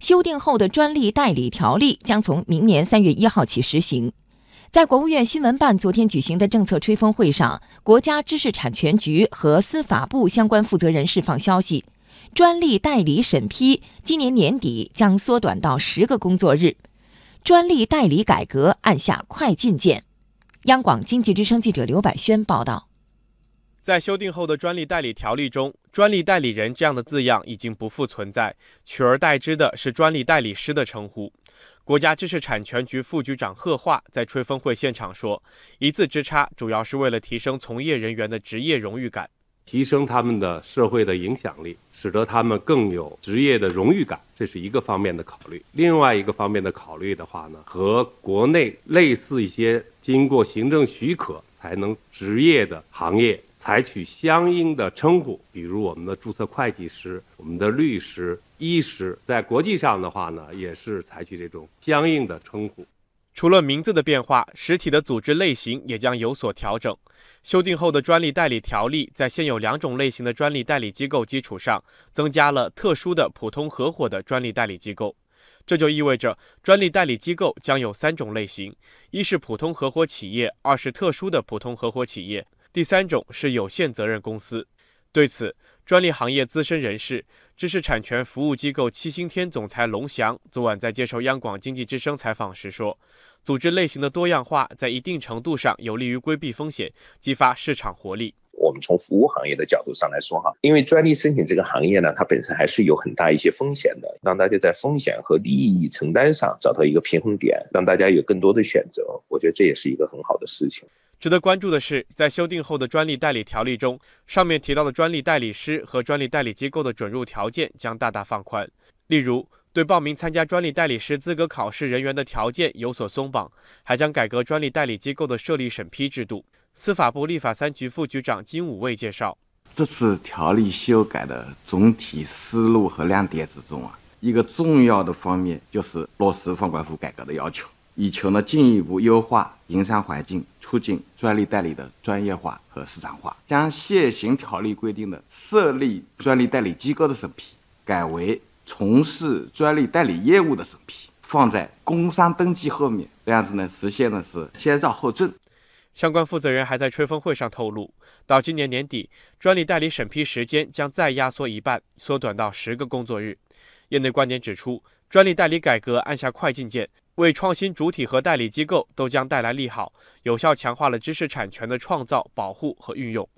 修订后的专利代理条例将从明年三月一号起实行。在国务院新闻办昨天举行的政策吹风会上，国家知识产权局和司法部相关负责人释放消息，专利代理审批今年年底将缩短到十个工作日，专利代理改革按下快进键。央广经济之声记者刘百轩报道。在修订后的专利代理条例中，“专利代理人”这样的字样已经不复存在，取而代之的是“专利代理师”的称呼。国家知识产权局副局长贺化在吹风会现场说：“一字之差，主要是为了提升从业人员的职业荣誉感，提升他们的社会的影响力，使得他们更有职业的荣誉感，这是一个方面的考虑。另外一个方面的考虑的话呢，和国内类似一些经过行政许可才能执业的行业。”采取相应的称呼，比如我们的注册会计师、我们的律师、医师，在国际上的话呢，也是采取这种相应的称呼。除了名字的变化，实体的组织类型也将有所调整。修订后的专利代理条例在现有两种类型的专利代理机构基础上，增加了特殊的普通合伙的专利代理机构。这就意味着专利代理机构将有三种类型：一是普通合伙企业，二是特殊的普通合伙企业。第三种是有限责任公司。对此，专利行业资深人士、知识产权服务机构七星天总裁龙翔昨晚在接受央广经济之声采访时说：“组织类型的多样化，在一定程度上有利于规避风险，激发市场活力。”我们从服务行业的角度上来说，哈，因为专利申请这个行业呢，它本身还是有很大一些风险的，让大家在风险和利益承担上找到一个平衡点，让大家有更多的选择，我觉得这也是一个很好的事情。值得关注的是，在修订后的专利代理条例中，上面提到的专利代理师和专利代理机构的准入条件将大大放宽。例如，对报名参加专利代理师资格考试人员的条件有所松绑，还将改革专利代理机构的设立审批制度。司法部立法三局副局长金武卫介绍，这次条例修改的总体思路和亮点之中啊，一个重要的方面就是落实放管服改革的要求。以求呢进一步优化营商环境，促进专利代理的专业化和市场化。将现行条例规定的设立专利代理机构的审批，改为从事专利代理业务的审批，放在工商登记后面。这样子呢，实现的是先照后证。相关负责人还在吹风会上透露，到今年年底，专利代理审批时间将再压缩一半，缩短到十个工作日。业内观点指出，专利代理改革按下快进键。为创新主体和代理机构都将带来利好，有效强化了知识产权的创造、保护和运用。